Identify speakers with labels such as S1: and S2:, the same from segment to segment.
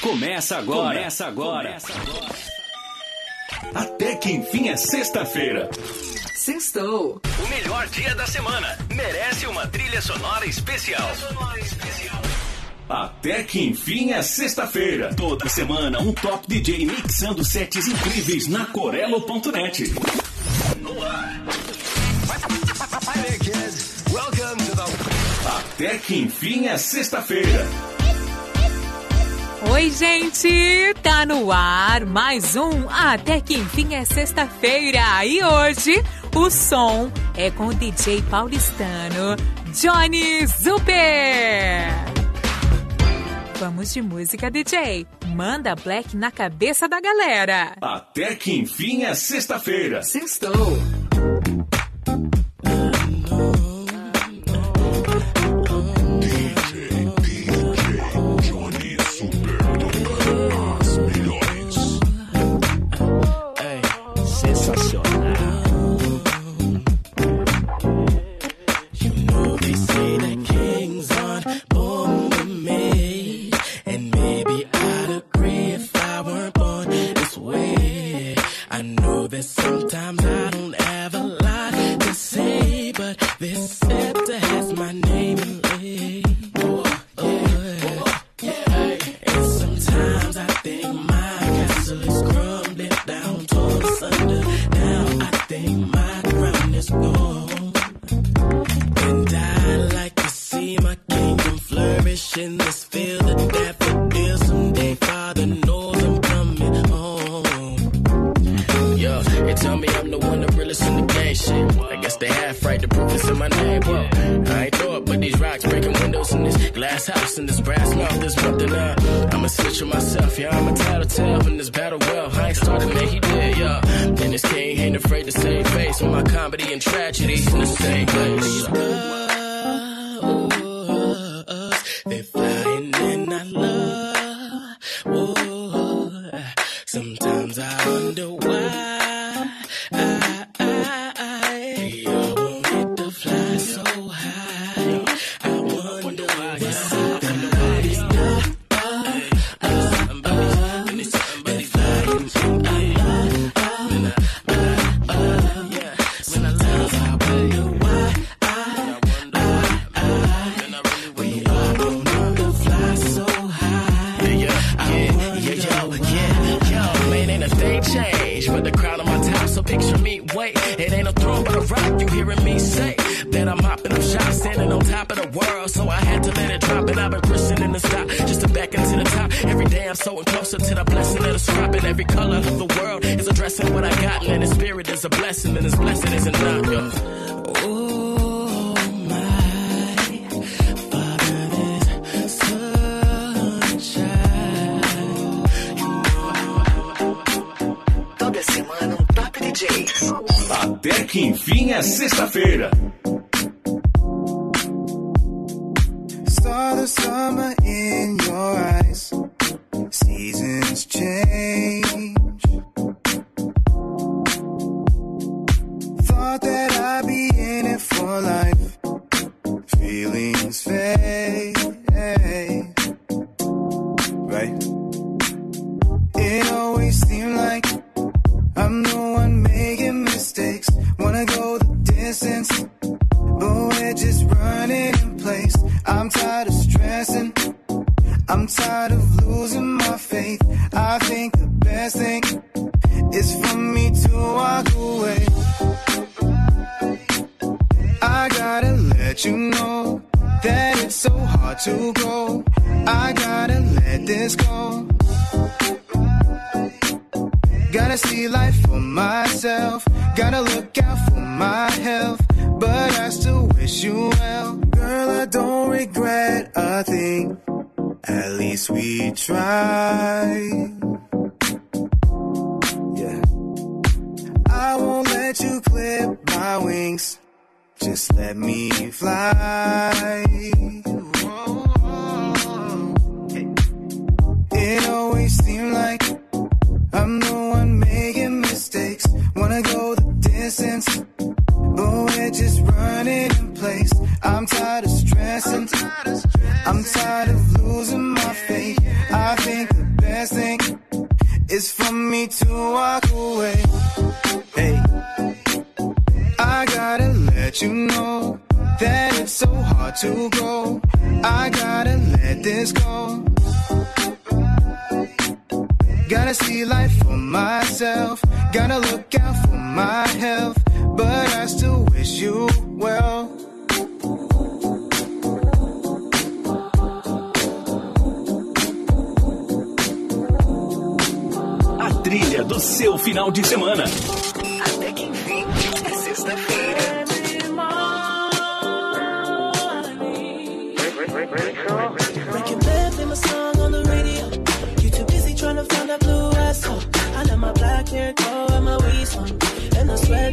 S1: Começa agora. Começa agora. Até que enfim é sexta-feira.
S2: Sextou.
S1: O melhor dia da semana merece uma trilha sonora especial. Sonora especial. Até que enfim é sexta-feira. Toda semana um top DJ mixando sets incríveis na Corelo.net. No ar. Até que enfim é sexta-feira.
S2: Oi, gente! Tá no ar mais um Até que enfim é sexta-feira. E hoje o som é com o DJ paulistano Johnny Zuper. Vamos de música, DJ. Manda black na cabeça da galera.
S1: Até que enfim é sexta-feira.
S2: Sextou.
S3: glass house in this brass mouth, this nothing up. I'm a switch of myself, yeah, I'm a tattletale in this battle well. I ain't started, man, he did, yeah. And this king ain't afraid to say face with my comedy and tragedy in the same place.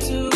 S3: And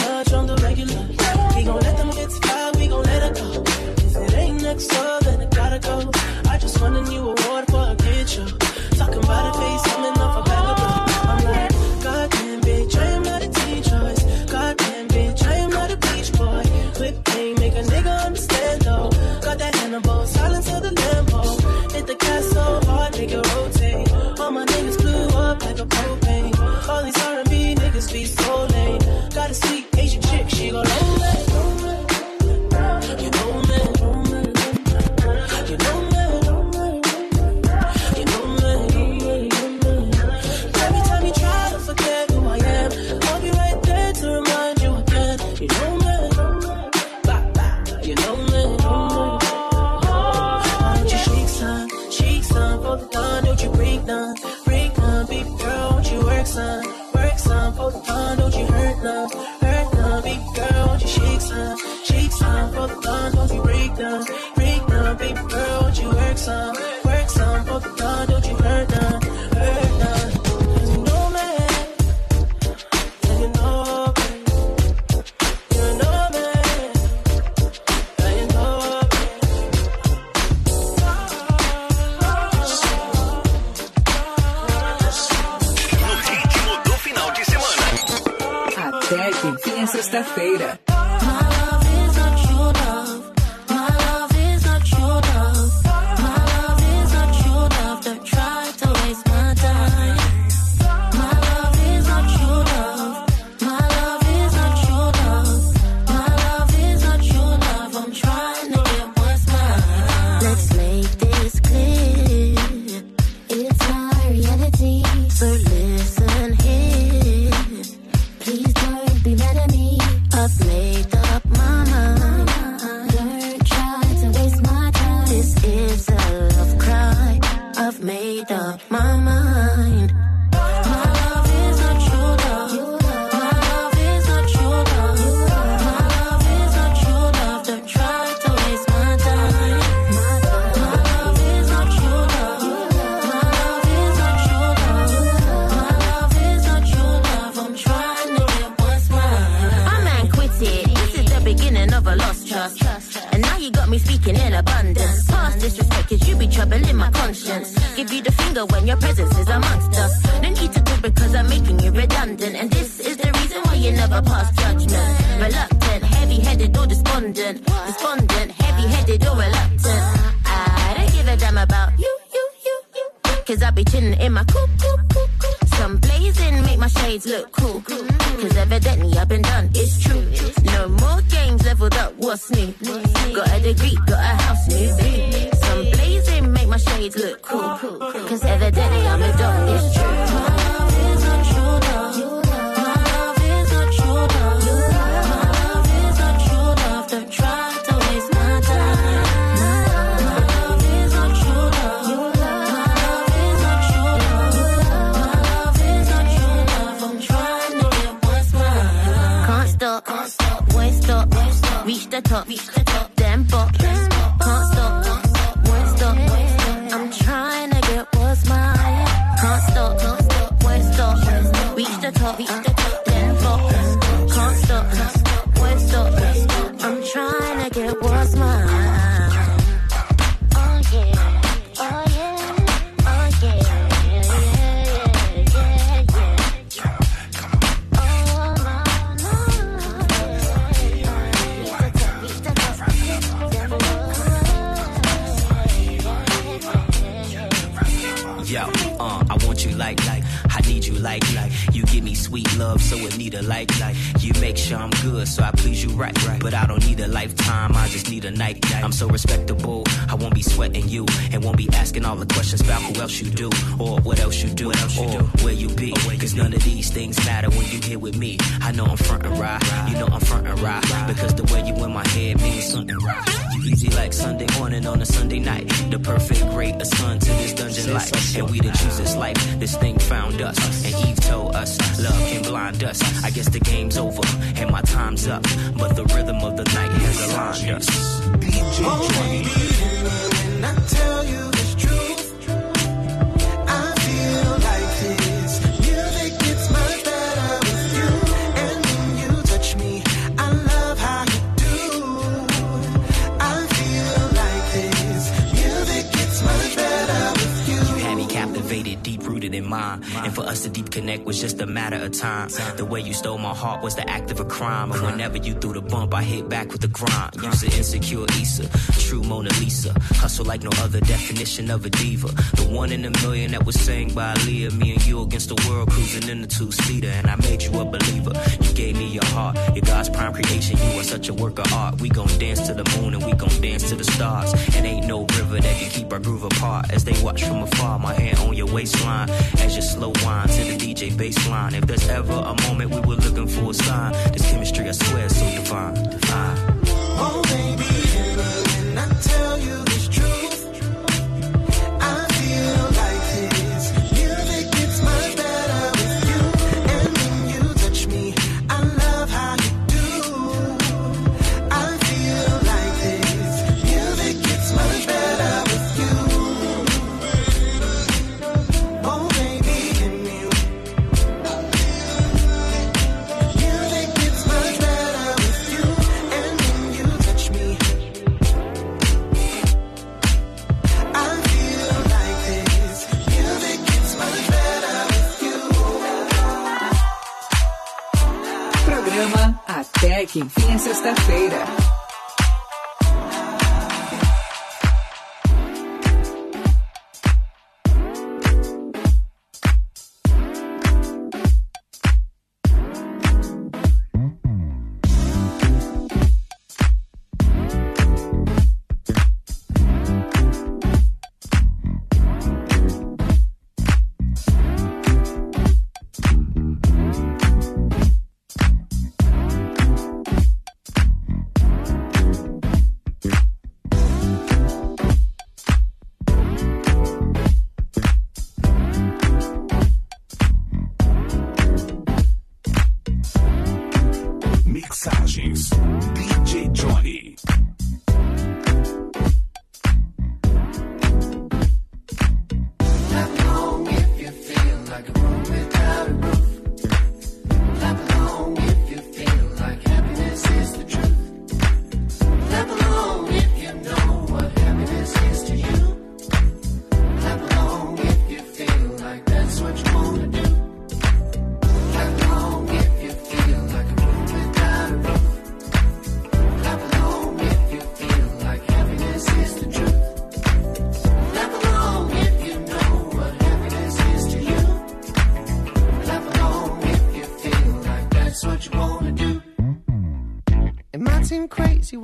S3: of
S4: time. The
S5: way you stole my heart was the act of a crime. And whenever you threw the bump, I hit back with the grind. You's an insecure Issa, true Mona Lisa. Hustle like no other definition of a diva. The one in a million that was sang by Aaliyah. Me and you against the world, cruising in the two seater. And I made you a believer. You gave me your heart, your God's prime creation. You are such a work of art. We gon' dance to the moon and we gon' dance to the stars. And ain't no river that can keep our groove apart. As they watch from afar, my hand on your waistline. As you slow wine to the DJ bassline. If there's ever a moment we were looking for a sign, this chemistry I swear is so divine,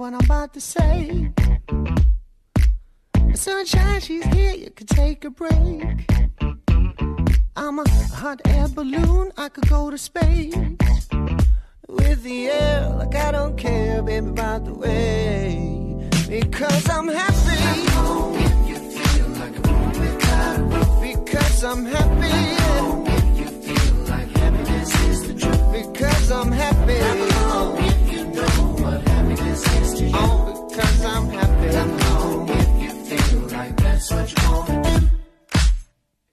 S6: what I'm about to say. The sunshine, she's here, you could take a break. I'm a hot air balloon, I could go to space. With the air, like I don't care, baby, about the way. Because I'm happy. Because I'm happy. Because I'm happy.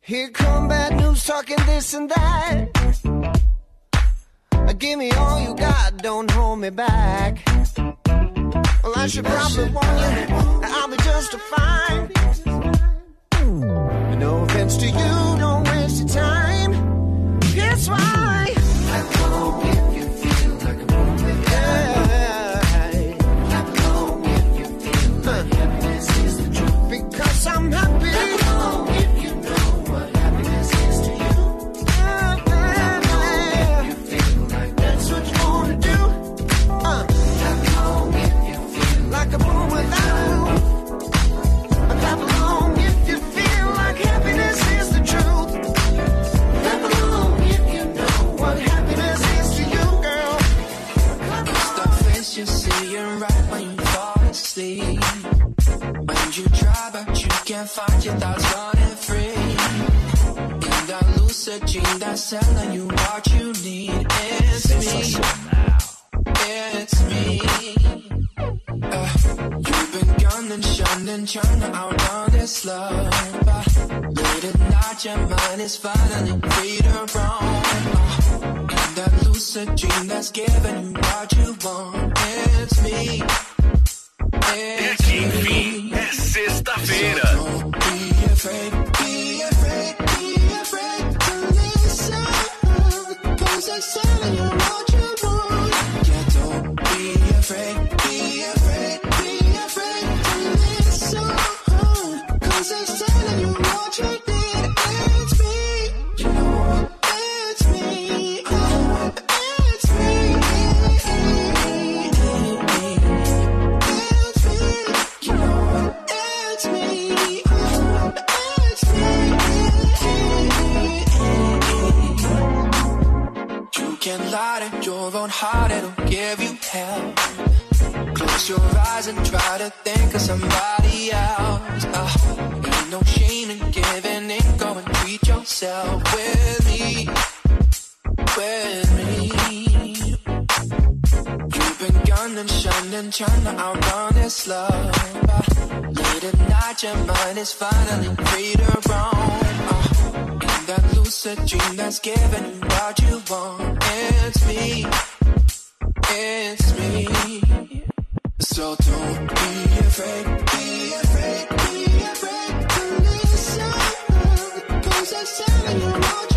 S6: Here come bad news talking this and that. Uh, give me all you got, don't hold me back. Well, I should probably warn you, I'll be just fine. No offense to you, don't waste your time. Guess why? And you try, but you can't fight your thoughts running free. In that
S4: lucid dream that's telling you what you need. It's me. It's me. Uh, you've been gunning, shunning, trying to outrun this love. But late at night, your mind is finally free to roam. Uh, that lucid dream that's giving you what you want. It's me.
S1: É que enfim, é sexta-feira.
S4: Cause hell. Close your eyes and try to think of somebody else. Uh, ain't no shame in giving in, go and treat yourself with me. With me. You've been gunning, shunning, trying to outrun this love. But late at night, your mind is finally free to roam. Uh, in that lucid dream that's giving you what you want. It's me. It's me. So don't be afraid, be afraid, be afraid to listen. Cause it's telling you what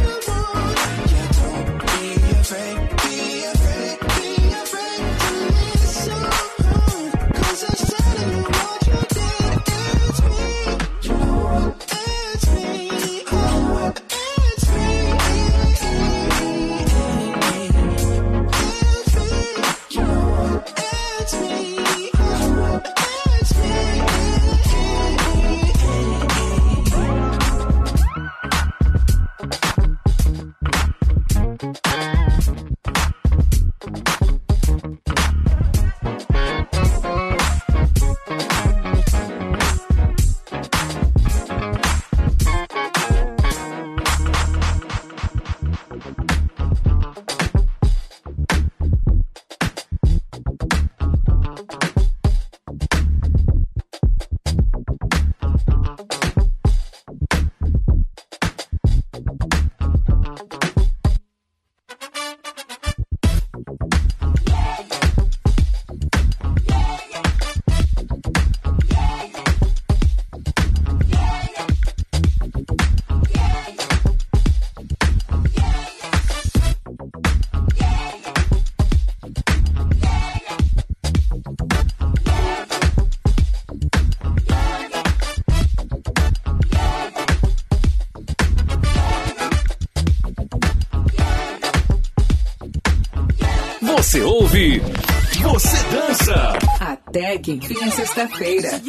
S7: Enfim é sexta-feira.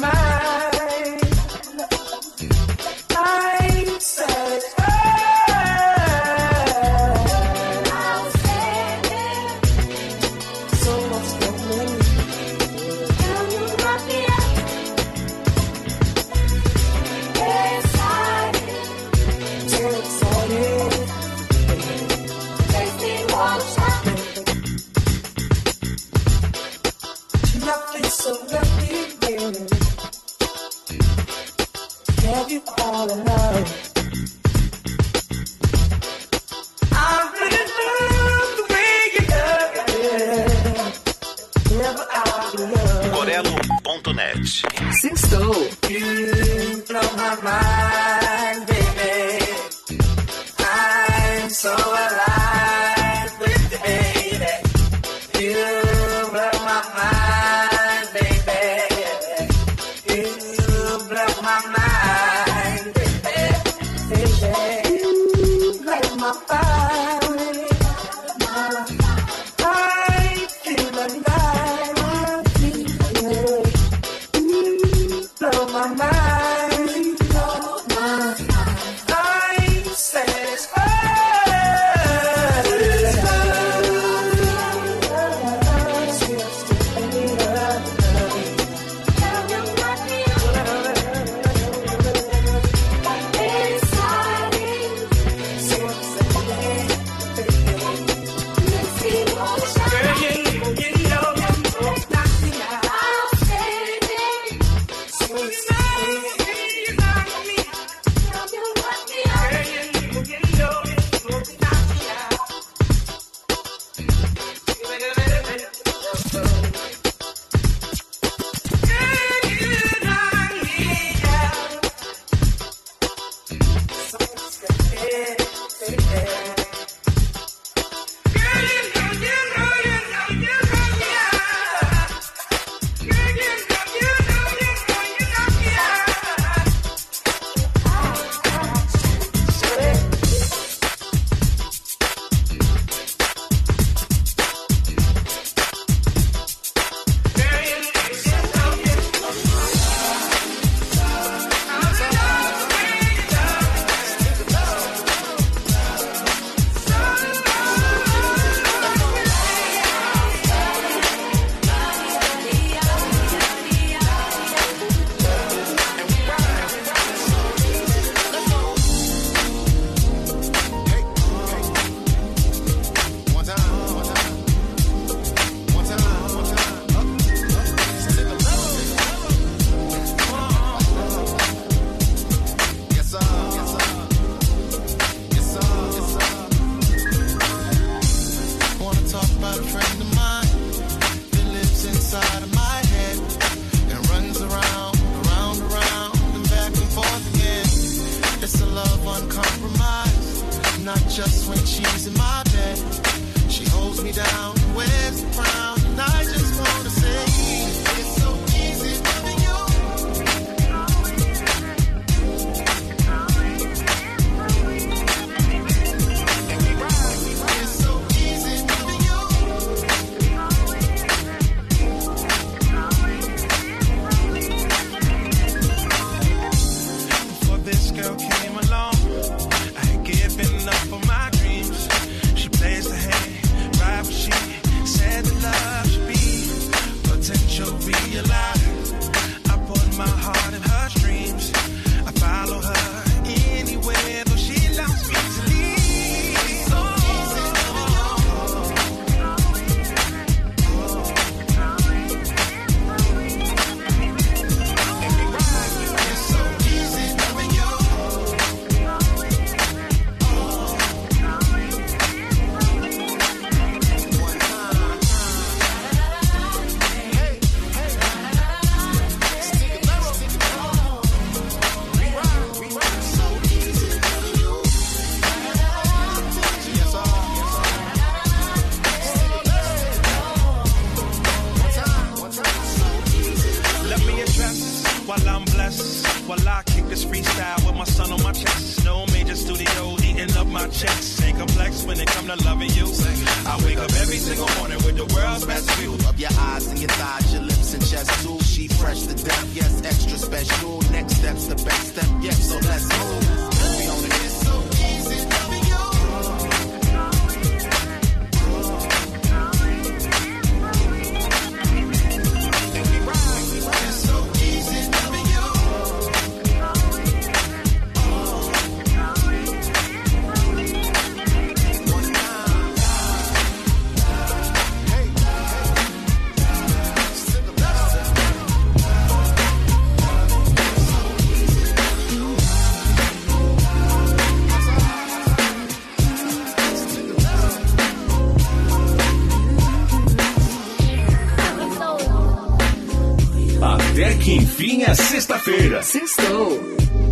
S8: My
S9: sexta-feira.
S10: Sextou.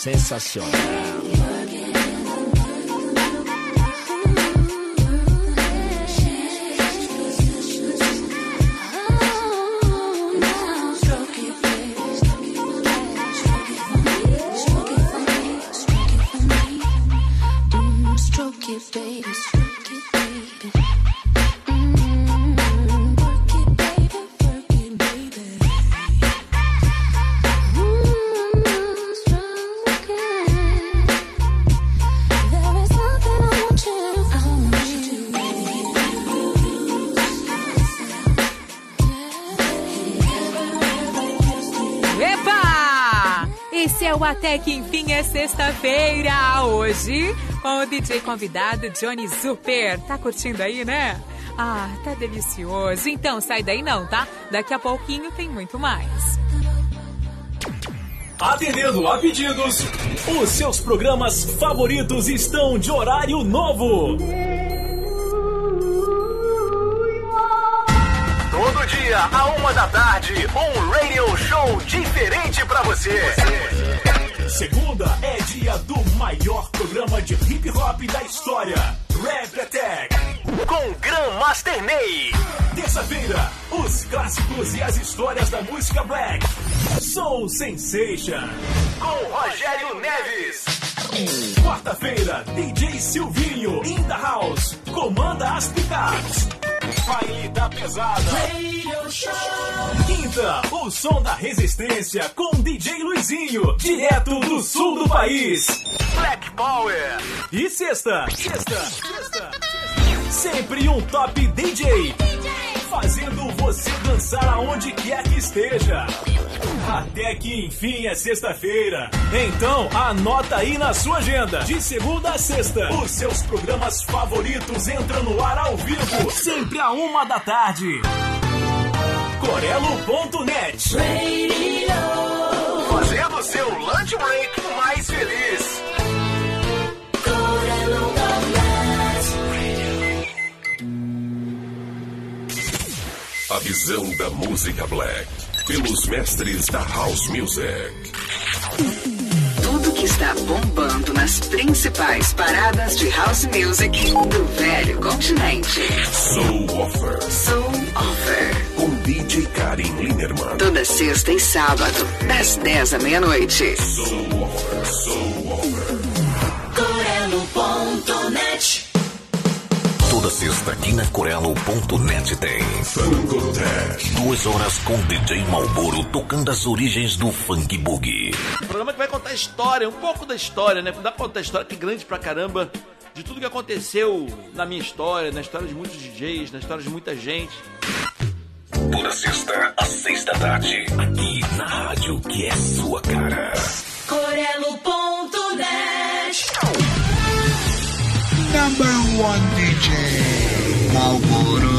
S11: Sensacional.
S12: Até que Enfim é Sexta-feira. Hoje, com o DJ convidado Johnny Super. Tá curtindo aí, né? Ah, tá delicioso. Então sai daí não, tá? Daqui a pouquinho tem muito mais.
S9: Atendendo a pedidos, os seus programas favoritos estão de horário novo.
S13: Todo dia, a uma da tarde, um radio show diferente pra você.
S9: Segunda é dia do maior programa de hip hop da história, Rap Attack.
S13: Com Grandmaster Ney.
S9: Terça-feira, os clássicos e as histórias da música black. Soul Sensation.
S13: Com Rogério Neves.
S9: Quarta-feira, DJ Silvinho in the house. Comanda as picapes. Baile da pesada. Quinta, o som da resistência com DJ Luizinho, direto do sul do país.
S13: Black Power.
S9: E sexta, sexta, sexta, sempre um top DJ. fazendo você dançar aonde quer que esteja. Até que enfim é sexta-feira. Então anota aí na sua agenda. De segunda a sexta, os seus programas favoritos entram no ar ao vivo, sempre a uma da tarde. Corelo.net
S14: Fazendo seu lunch break mais feliz.
S15: A visão da música black pelos mestres da house music.
S16: Tudo que está bombando nas principais paradas de house music do velho continente.
S15: Soul Offer
S16: Soul Offer.
S15: com DJ Karim Linerman.
S16: Toda sexta e sábado, das 10 à meia-noite.
S15: Soul Offer, Soul
S13: Toda sexta aqui na Corelo.net tem
S15: Funkotech.
S13: duas horas com DJ Malboro tocando as origens do funk boogie.
S17: Um programa que vai contar história, um pouco da história, né? Dá pra contar história que é grande pra caramba de tudo que aconteceu na minha história, na história de muitos DJs, na história de muita gente.
S13: Toda sexta às seis da tarde aqui na rádio que é sua cara.
S18: Corelo.net.
S1: Number one DJ Malboro.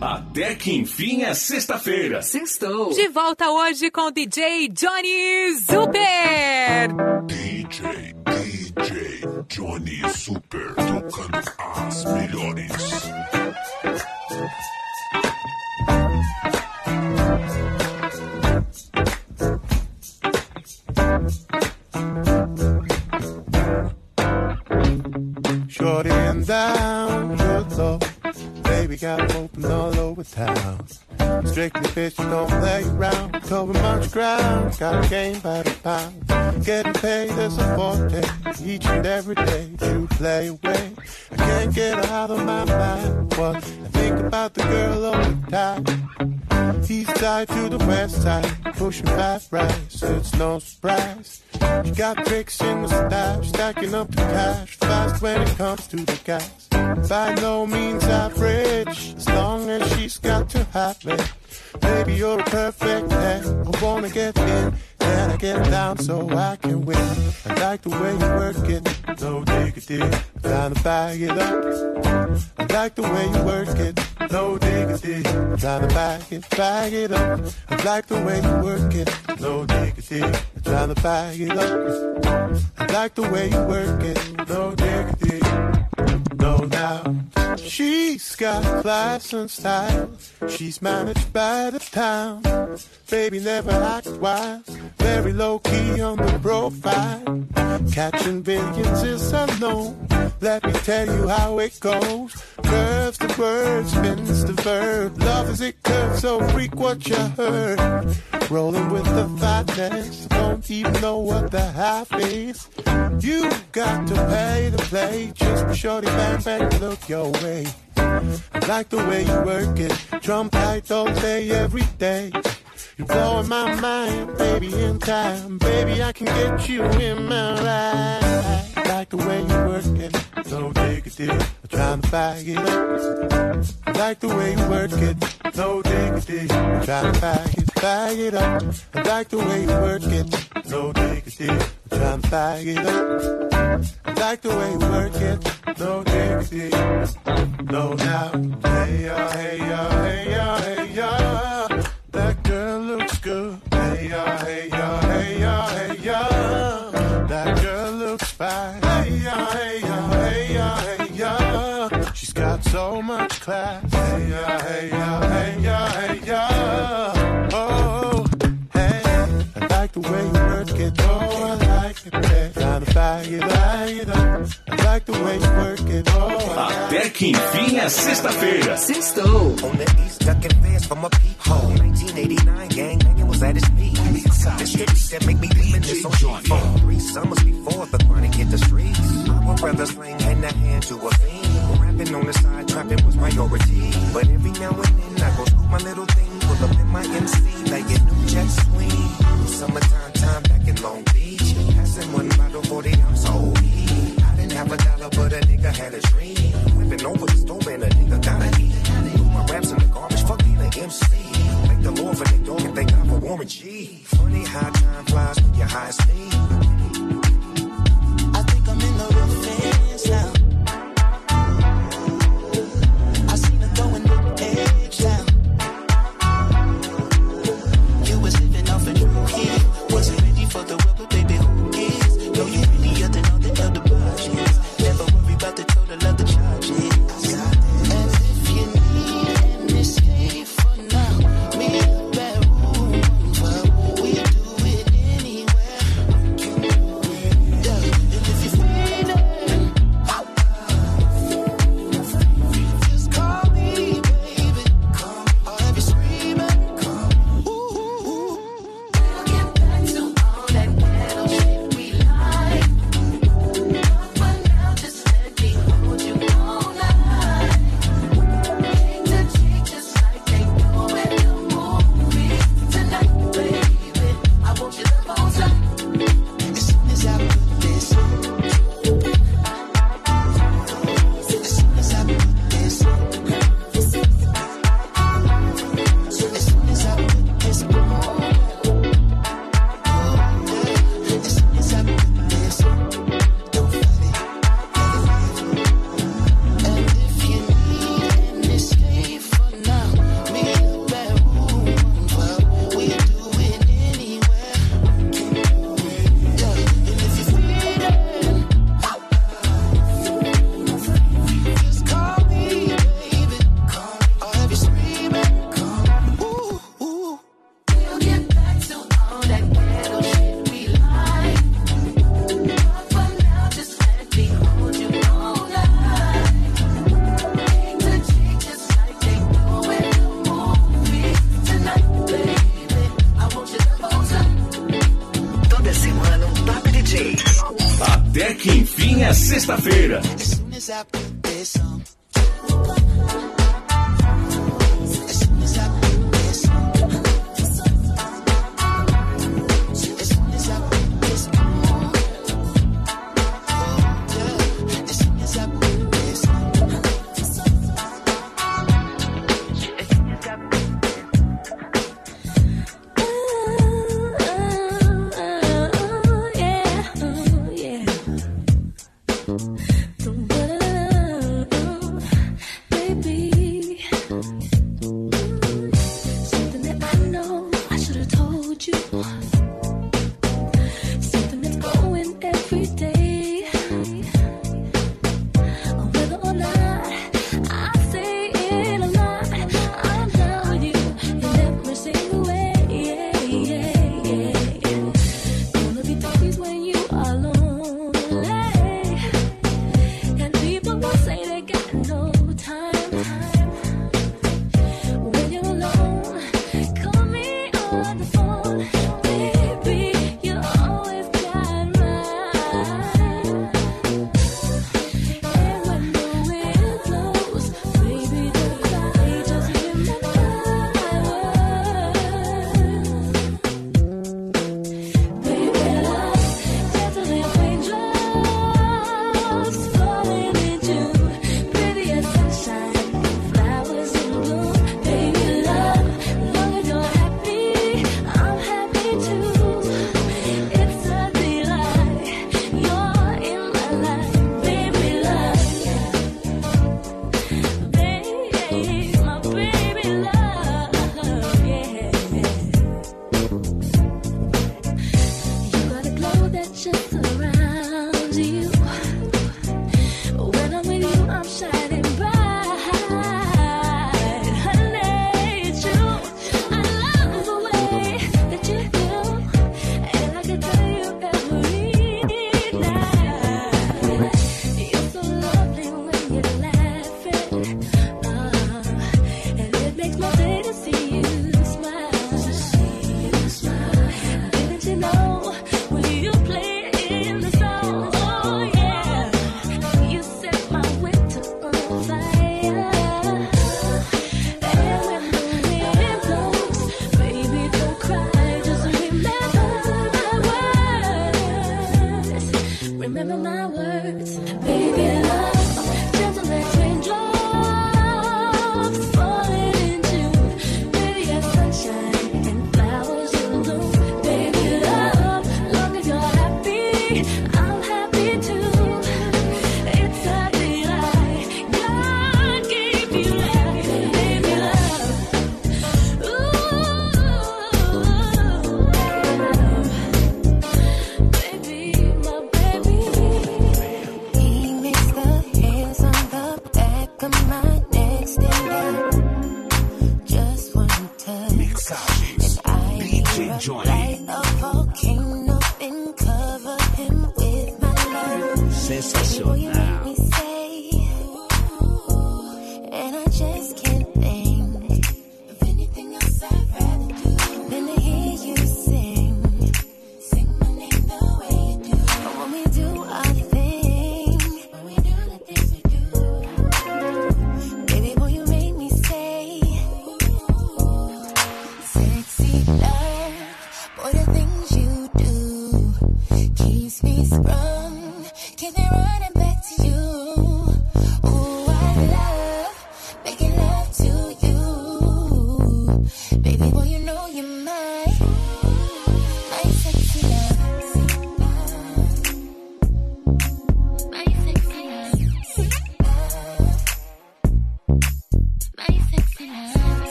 S9: Até que enfim é sexta-feira.
S16: Sextou.
S12: De volta hoje com o DJ Johnny Super.
S15: DJ, DJ Johnny Super tocando as melhores.
S19: Shorty and down, good low. Baby got open all over town. Strictly bitch, don't play around. Cover much ground, got a game by the pound. Getting paid as a forte, each and every day. You play away. I can't get out of my mind. What I think about the girl all the time. East side to the west side, pushing five rides, it's no surprise. She got tricks in the style, stacking up the cash, fast when it comes to the gas. By no means average, as long as she's got to have it. Baby, you're a perfect ten. I wanna get in, then I get down so I can win. I like the way you work it, no diggity. Trying to bag it up. I like the way you work it, no diggity. Trying to bag it, bag it up. I like the way you work it, no diggity. Trying to bag it up. I like the way you work it, no diggity. No doubt. She's got class and style. She's managed by the town. Baby never act wild. Very low key on the profile. Catching billions is unknown. Let me tell you how it goes. Curves the word, spins the verb. Love is it curves, so freak what you heard. Rolling with the fatness. Don't even know what the half is. You got to pay to play. Just be shorty bang bang look your way. I like the way you work it. Drum tight all day, every day. You're blowing my mind, baby, in time. Baby, I can get you in my ride. I like the way you work it. No diggity. I'm trying to bag it up. I like the way you work it. No diggity. I'm trying to bag it, bag it up. I like the way you work it. No diggity. I'm trying to bag it up. I like the way you work it. No diggity. No doubt. Hey, ya, hey, ya, hey, ya, hey, ya. That girl looks good. Hey, ya, hey, ya, hey, ya, hey, ya. That girl looks fine. Hey, ya, hey, ya, hey, ya, hey, ya. She's got so much class.
S9: Até que enfim é sexta-feira.
S16: Sextou.
S20: On the east, ducking fast from a peephole. 1989 gang banging was at its peak. The shit that make me reminisce on G4. Three summers before the chronic hit the streets. I would rather sling hand in hand to a fiend. Rapping on the side, trapping was priority. But every now and then I go scoop my little thing, pull up in my MC like a new jet swing. Summertime had a dream. Whipping over the stove and a nigga gotta eat. Threw my raps in the garbage, fuck being an MC. Thank the Lord for the dog and thank God for Warren G. Funny how time flies when you're high
S6: as me.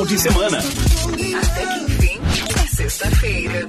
S1: final de semana.
S4: Até que enfim, é sexta-feira.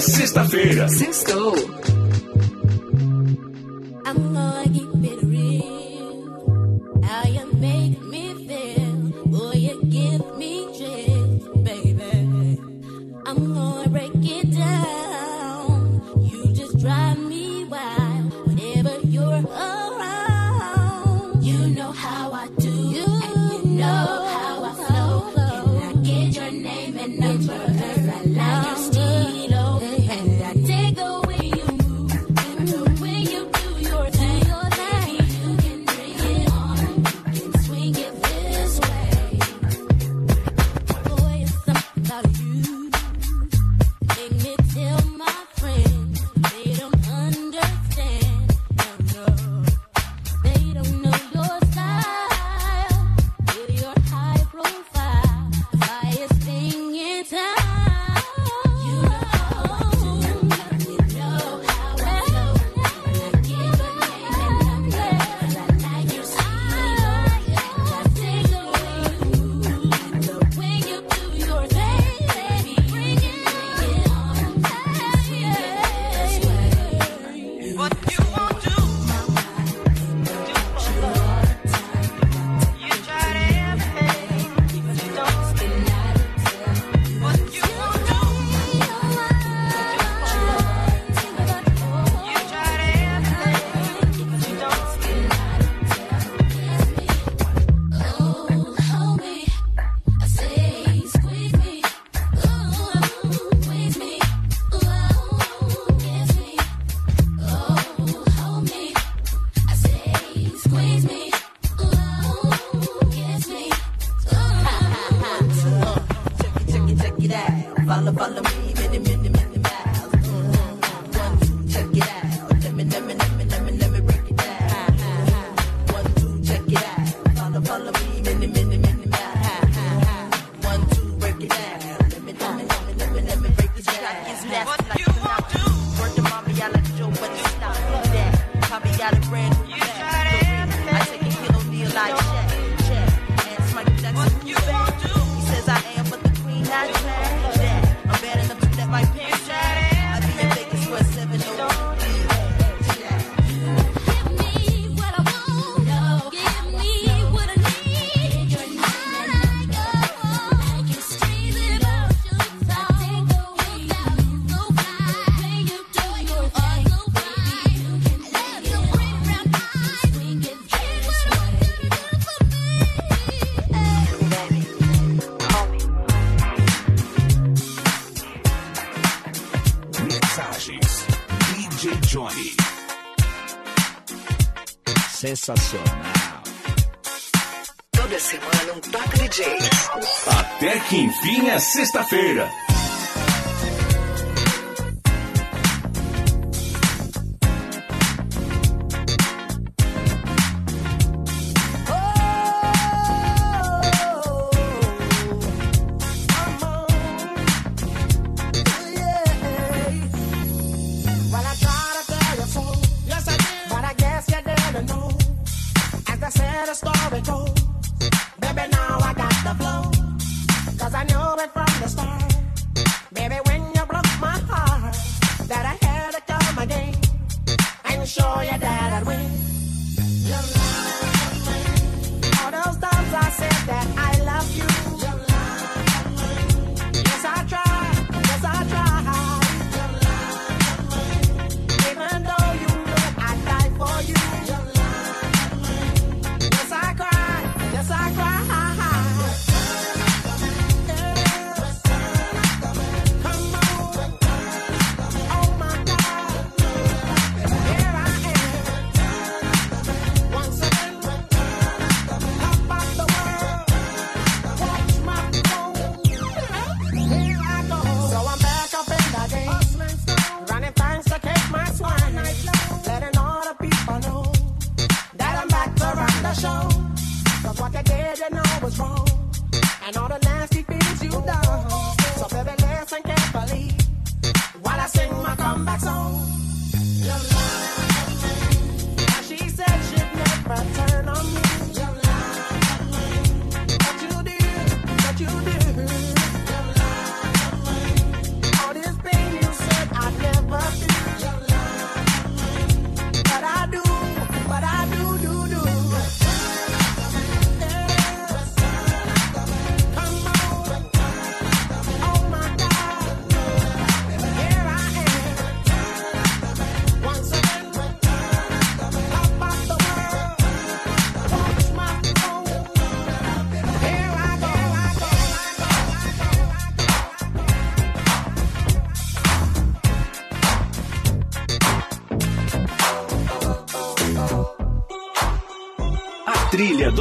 S1: sexta-feira.
S4: Sextou
S21: red.
S11: sensacional.
S16: Toda semana um Top DJ.
S21: Até que enfim é sexta-feira.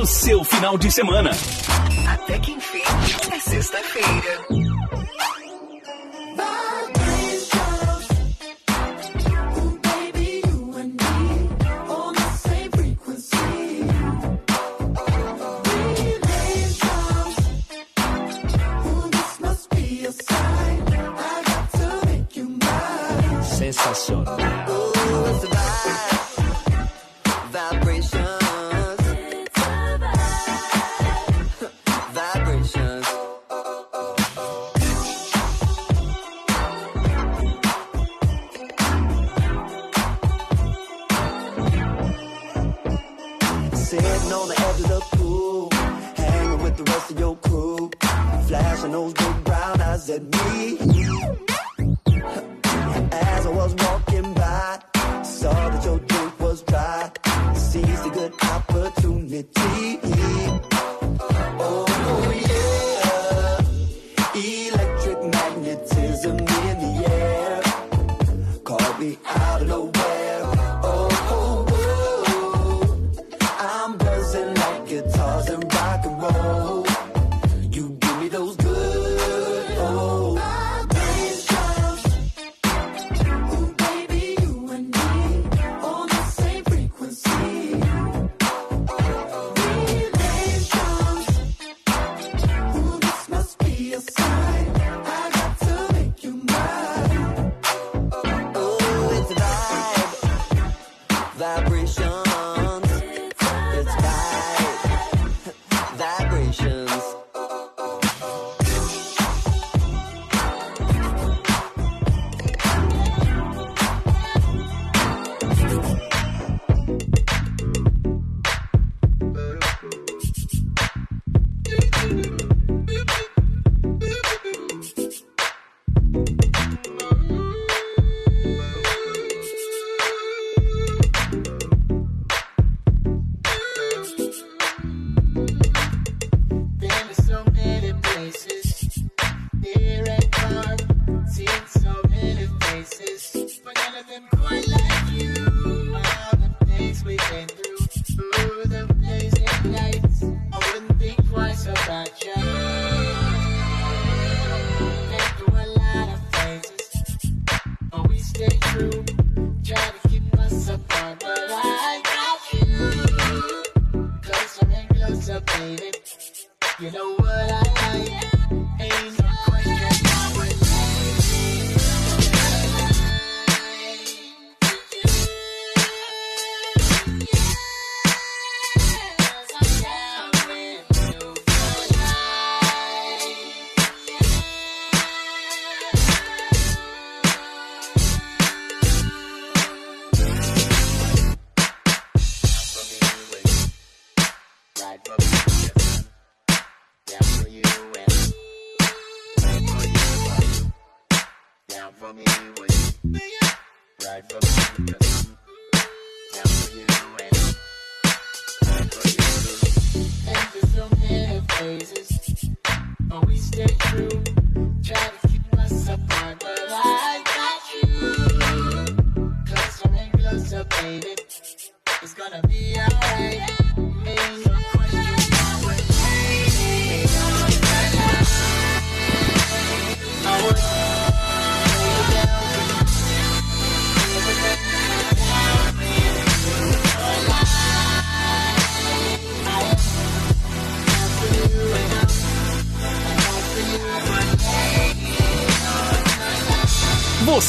S21: seu final de semana.
S22: Sitting on the edge of the pool, hanging with the rest of your crew. Flashing those big brown eyes at me.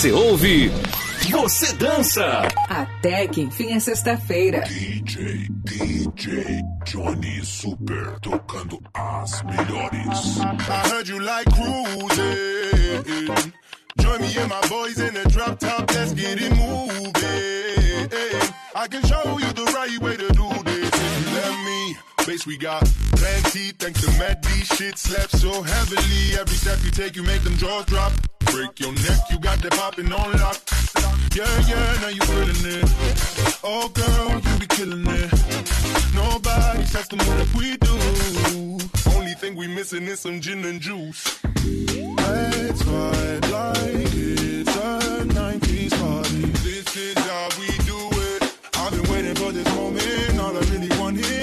S21: Você ouve, você dança.
S10: Até que enfim é sexta-feira.
S15: DJ, DJ Johnny Super tocando as melhores.
S23: I heard you like cruising. Join me and my boys in the drop top, let's get it moving. I can show you the right way to do this. Let me, base we got plenty. Thanks to Matt D, shit slept so heavily. Every step you take, you make them jaws drop. break your neck. You got that popping on lock. Yeah, yeah, now you feeling it. Oh, girl, you be killing it. Nobody sets the mood like we do. Only thing we missing is some gin and juice. Let's ride like it's a 90s party. This is how we do it. I've been waiting for this moment. All I really want is.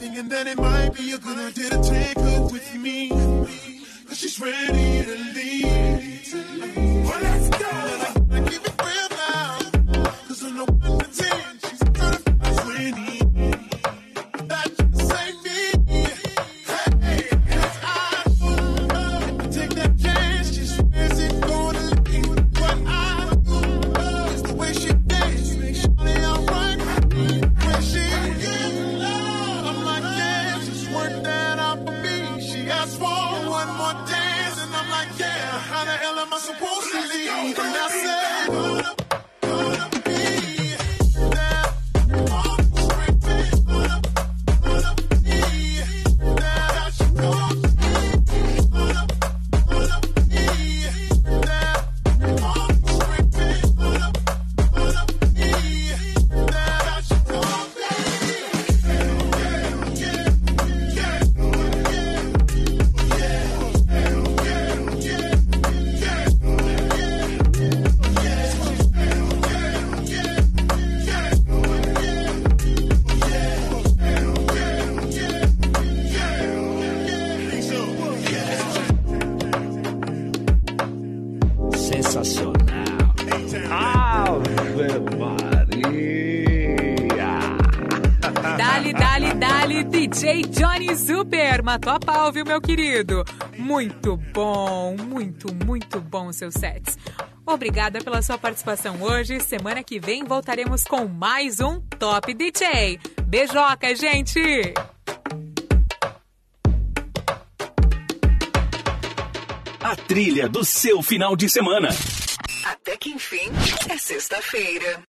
S23: Thinking that it might be a good idea to take her with me. Cause she's ready to leave. Well, let's go.
S12: Matou a pau, viu, meu querido? Muito bom, muito, muito bom seus sets. Obrigada pela sua participação hoje. Semana que vem voltaremos com mais um Top DJ. Beijoca, gente!
S1: A trilha do seu final de semana.
S16: Até que enfim é sexta-feira.